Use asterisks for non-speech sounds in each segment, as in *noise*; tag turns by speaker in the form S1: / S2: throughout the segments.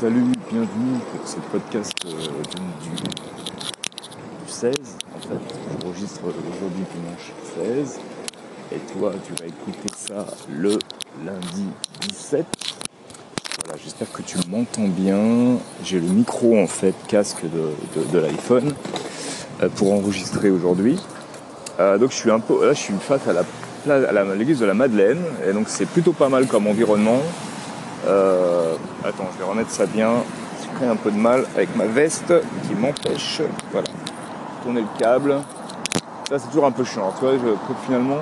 S1: Salut, bienvenue pour ce podcast euh, du, du 16. En fait, j'enregistre aujourd'hui dimanche 16. Et toi, tu vas écouter ça le lundi 17. Voilà, j'espère que tu m'entends bien. J'ai le micro en fait, casque de, l'iPhone euh, pour enregistrer aujourd'hui. Euh, donc je suis un peu, là je suis face à la- à l'église de la Madeleine et donc c'est plutôt pas mal comme environnement. Euh, attends, je vais remettre ça bien. J'ai pris un peu de mal avec ma veste qui m'empêche, voilà, tourner le câble. Ça c'est toujours un peu chiant. Tu vois, finalement,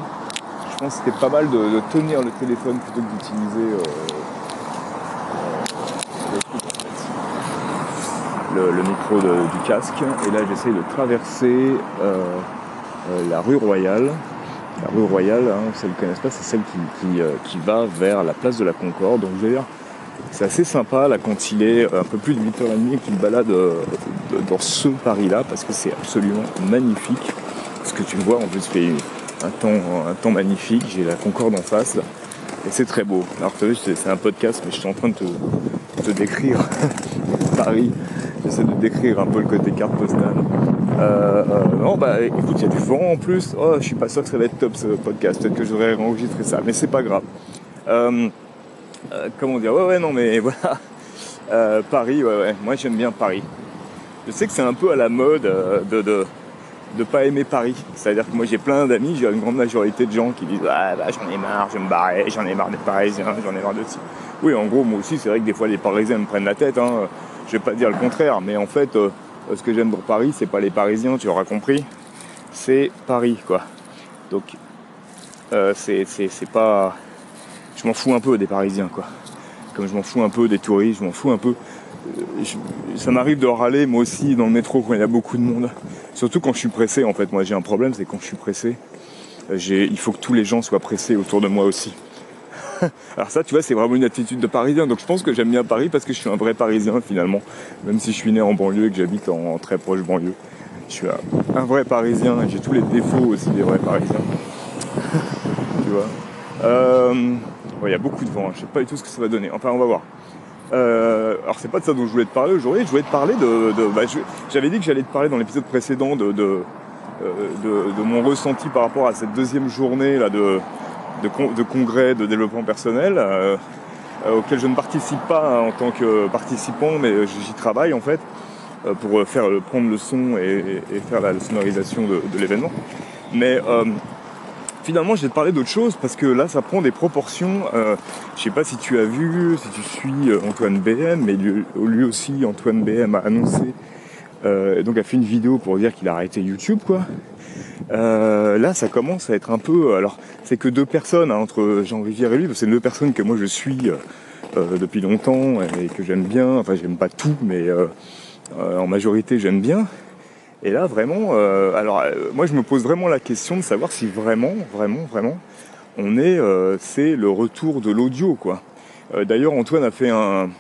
S1: je pense que c'était pas mal de, tenir le téléphone plutôt que d'utiliser euh, euh, le micro du casque. Et là j'essaye de traverser la rue Royale. La rue Royale, hein, celle qui ne connaissent pas, c'est celle qui, qui, euh, qui va vers la place de la Concorde. Donc je veux dire, c'est assez sympa là quand il est un peu plus de 8h30 et qu'il balade euh, de- dans ce Paris-là parce que c'est absolument magnifique. Ce que tu vois, en plus, fait un temps, un temps magnifique. J'ai la Concorde en face. Et c'est très beau. Alors c'est un podcast, mais je suis en train de te, te décrire *laughs* Paris. J'essaie de décrire un peu le côté carte postale. Euh, euh, non, bah écoute, il y a du vent en plus. Oh, je suis pas sûr que ça va être top ce podcast. Peut-être que j'aurais enregistré ça, mais c'est pas grave. Euh, euh, comment dire? Ouais, ouais, non, mais *laughs* voilà. Paris, ouais, ouais. Moi, j'aime bien Paris. Je sais que c'est un peu à la mode de, de de pas aimer Paris. C'est-à-dire que moi, j'ai plein d'amis, j'ai une grande majorité de gens qui disent ah bah j'en ai marre, je me barrer, j'en ai marre des Parisiens, j'en ai marre de ci. Oui, en gros, moi aussi, c'est vrai que des fois les Parisiens me prennent la tête. Hein. Je vais pas dire le contraire, mais en fait, euh, ce que j'aime dans Paris, c'est pas les Parisiens, tu auras compris. C'est Paris, quoi. Donc, euh, c'est, pas. Je m'en fous un peu des Parisiens, quoi. Comme je m'en fous un peu des touristes, je m'en fous un peu. Euh, ça m'arrive de râler, moi aussi, dans le métro quand il y a beaucoup de monde. Surtout quand je suis pressé, en fait. Moi, j'ai un problème, c'est quand je suis pressé, euh, il faut que tous les gens soient pressés autour de moi aussi. *laughs* Alors ça, tu vois, c'est vraiment une attitude de Parisien. Donc je pense que j'aime bien Paris parce que je suis un vrai Parisien finalement. Même si je suis né en banlieue et que j'habite en, très proche banlieue. Je suis un, vrai Parisien et j'ai tous les défauts aussi des vrais Parisiens. *laughs* tu vois. Euh, Il y a beaucoup de vent. hein. Je sais pas du tout ce que ça va donner. Enfin, on va voir. Euh, alors c'est pas de ça dont je voulais te parler aujourd'hui. Je voulais te parler de. bah, J'avais dit que j'allais te parler dans l'épisode précédent de, de, euh, de mon ressenti par rapport à cette deuxième journée là de, de, con- de congrès de développement personnel euh, auquel je ne participe pas hein, en tant que participant, mais euh, j'y travaille en fait euh, pour euh, faire prendre le son et, faire la sonorisation de, l'événement. Mais finalement, je vais te parler d'autre chose parce que là, ça prend des proportions. Euh, je sais pas si tu as vu, si tu suis Antoine BM, mais lui, aussi, Antoine BM a annoncé, et donc a fait une vidéo pour dire qu'il a arrêté YouTube, quoi. Euh, là, ça commence à être un peu. Alors, c'est que deux personnes hein, entre Jean Rivière et lui, c'est deux personnes que moi je suis euh, euh, depuis longtemps et que j'aime bien. Enfin, j'aime pas tout, mais euh, euh, en majorité, j'aime bien. Et là, vraiment, euh, alors euh, moi, je me pose vraiment la question de savoir si vraiment, vraiment, vraiment, on est, euh, c'est le retour de l'audio, quoi. Euh, D'ailleurs, Antoine a fait un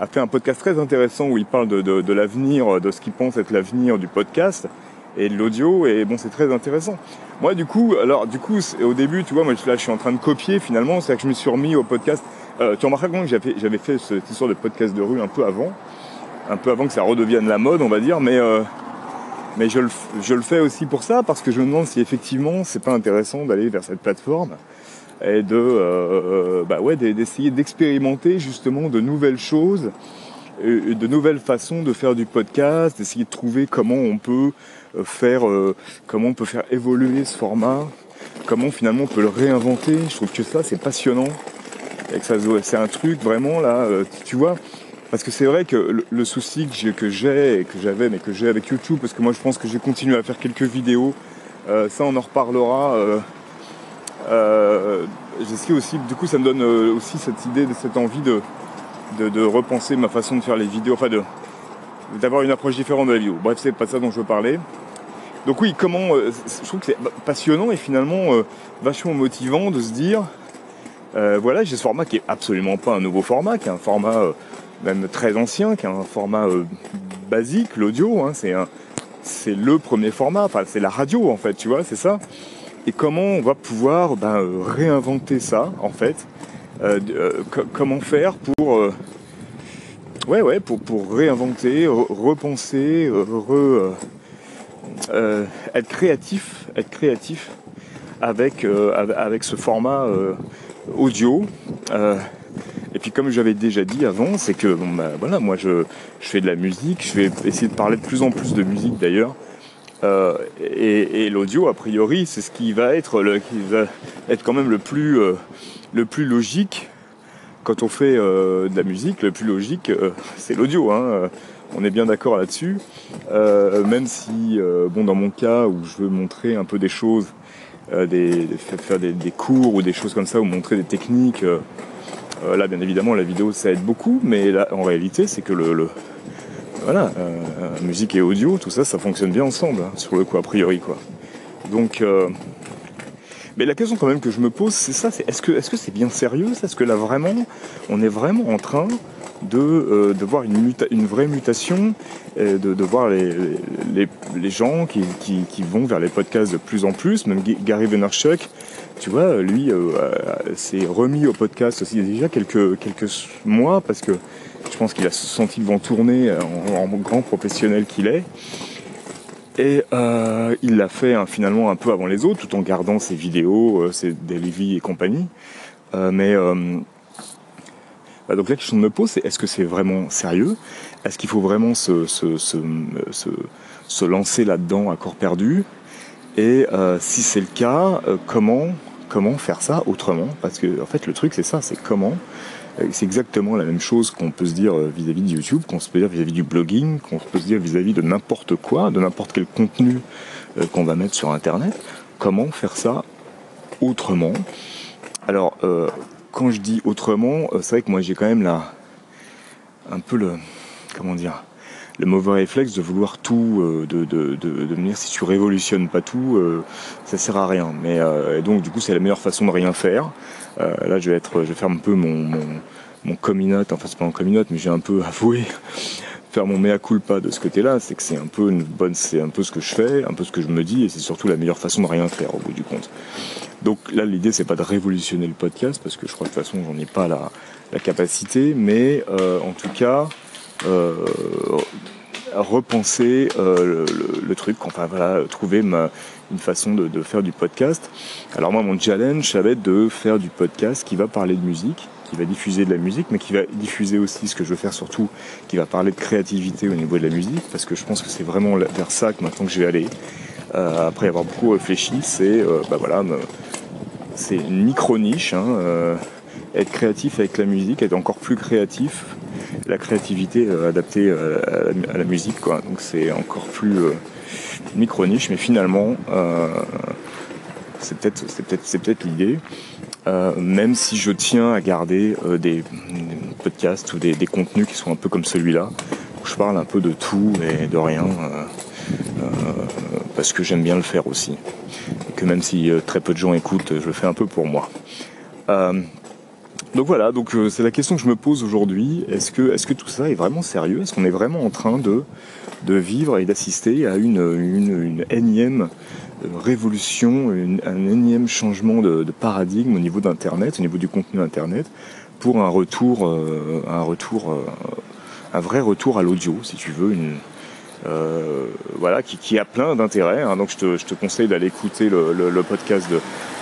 S1: a fait un podcast très intéressant où il parle de, de, l'avenir, de ce qu'il pense être l'avenir du podcast et de l'audio. Et bon, c'est très intéressant. Moi, du coup, alors, du coup, au début, tu vois, moi, là, je suis en train de copier finalement. C'est-à-dire que je me suis remis au podcast. Euh, tu remarqueras que j'avais, j'avais fait cette histoire de podcast de rue un peu avant, un peu avant que ça redevienne la mode, on va dire. Mais euh, mais je le, je le fais aussi pour ça parce que je me demande si effectivement c'est pas intéressant d'aller vers cette plateforme et de euh, bah ouais d'e- d'essayer d'expérimenter justement de nouvelles choses et de nouvelles façons de faire du podcast d'essayer de trouver comment on peut euh, faire euh, comment on peut faire évoluer ce format comment finalement on peut le réinventer je trouve que ça c'est passionnant et que ça c'est un truc vraiment là euh, tu vois parce que c'est vrai que le, souci que j'ai, et que j'avais, mais que j'ai avec YouTube, parce que moi je pense que j'ai continué à faire quelques vidéos, euh, ça on en reparlera. Euh, j'essaie aussi, du coup ça me donne euh, aussi cette idée, cette envie de, repenser ma façon de faire les vidéos, enfin d'avoir une approche différente de la vidéo. Bref, c'est pas ça dont je veux parler. Donc oui, comment, euh, je trouve que c'est passionnant et finalement vachement motivant de se dire, voilà, j'ai ce format qui est absolument pas un nouveau format, qui est un format même très ancien, qui est un format basique, l'audio, hein, c'est c'est le premier format, enfin c'est la radio en fait, tu vois, c'est ça. Et comment on va pouvoir ben, euh, réinventer ça en fait Euh, euh, co- Comment faire pour ouais, ouais, pour, réinventer, repenser, re, être créatif, être créatif avec, avec ce format audio. Et puis comme j'avais déjà dit avant, c'est que bon, bah, voilà, moi je, je, fais de la musique, je vais essayer de parler de plus en plus de musique d'ailleurs. Euh, et, et l'audio, a priori, c'est ce qui va être le, qui va être quand même le plus, euh, le plus logique quand on fait euh, de la musique. Le plus logique, c'est l'audio. Hein. On est bien d'accord là-dessus. Même si, bon, dans mon cas où je veux montrer un peu des choses, des, faire des, des, cours ou des choses comme ça, ou montrer des techniques là, bien évidemment, la vidéo, ça aide beaucoup, mais là, en réalité, c'est que le, voilà, euh, musique et audio, tout ça, ça fonctionne bien ensemble, hein, sur le coup, a priori, quoi. Donc, euh, mais la question quand même que je me pose, c'est ça, c'est est-ce que est-ce que c'est bien sérieux Est-ce que là vraiment, on est vraiment en train de, euh, de voir une, vraie mutation, de, voir les, gens qui, vont vers les podcasts de plus en plus, même Gary Vaynerchuk, tu vois, lui euh, euh, s'est remis au podcast aussi déjà quelques, mois parce que je pense qu'il a senti le vent tourner en, grand professionnel qu'il est. Et il l'a fait hein, finalement un peu avant les autres, tout en gardant ses vidéos, ses Daily et compagnie. Mais donc la question que je me pose, c'est est-ce que c'est vraiment sérieux? Est-ce qu'il faut vraiment se, se, se, se lancer là-dedans à corps perdu? Et si c'est le cas, comment comment faire ça autrement? Parce que en fait le truc c'est ça, c'est comment? Euh, c'est exactement la même chose qu'on peut se dire euh, vis-à-vis de YouTube, qu'on se peut dire vis-à-vis du blogging, qu'on peut se dire vis-à-vis de n'importe quoi, de n'importe quel contenu euh, qu'on va mettre sur Internet. Comment faire ça autrement? Alors, euh, quand je dis autrement, c'est vrai que moi j'ai quand même là un peu le comment dire le mauvais réflexe de vouloir tout, euh, de, de, de, me dire si tu révolutionnes pas tout, euh, ça sert à rien. Mais euh, donc du coup c'est la meilleure façon de rien faire. là je vais être, je vais faire un peu mon, mon, mon cominote, enfin c'est pas un cominote, mais j'ai un peu *laughs* avoué faire mon mea culpa de ce côté-là, c'est que c'est un peu une bonne, c'est un peu ce que je fais, un peu ce que je me dis, et c'est surtout la meilleure façon de rien faire au bout du compte. Donc là, l'idée c'est pas de révolutionner le podcast parce que je crois que de toute façon j'en ai pas la, la capacité, mais euh, en tout cas euh, repenser euh, le, truc, enfin voilà, trouver une façon de, faire du podcast. Alors moi, mon challenge, ça va être de faire du podcast qui va parler de musique, qui va diffuser de la musique, mais qui va diffuser aussi ce que je veux faire surtout, qui va parler de créativité au niveau de la musique, parce que je pense que c'est vraiment vers ça que maintenant que je vais aller. Euh, après avoir beaucoup réfléchi, c'est euh, bah voilà, c'est une micro niche. Hein, être créatif avec la musique, être encore plus créatif, la créativité euh, adaptée euh, à la, musique, quoi. Donc c'est encore plus euh, micro niche, mais finalement, c'est peut-être l'idée. Même si je tiens à garder des, podcasts ou des, contenus qui sont un peu comme celui-là, où je parle un peu de tout et de rien, parce que j'aime bien le faire aussi. Et que même si très peu de gens écoutent, je le fais un peu pour moi. Donc voilà, donc euh, c'est la question que je me pose aujourd'hui. Est-ce que, tout ça est vraiment sérieux? Est-ce qu'on est vraiment en train de, vivre et d'assister à une, énième euh, révolution, un énième changement de, paradigme au niveau d'Internet, au niveau du contenu Internet, pour un retour, euh, un retour, un vrai retour à l'audio, si tu veux, euh, voilà, qui, a plein d'intérêts. Hein. Donc je te, conseille d'aller écouter le, podcast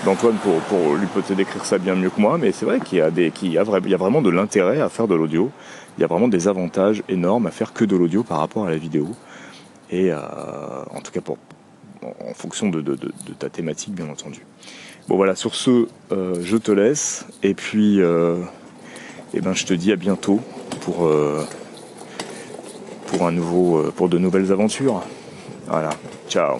S1: d'Antoine pour, lui peut-être décrire ça bien mieux que moi. Mais c'est vrai qu'il y a vraiment de l'intérêt à faire de l'audio. Il y a vraiment des avantages énormes à faire que de l'audio par rapport à la vidéo. Et euh, en tout cas en fonction de, ta thématique, bien entendu. Bon voilà, sur ce, euh, je te laisse. Et puis, eh ben, je te dis à bientôt pour pour un nouveau, pour de nouvelles aventures. Voilà, ciao.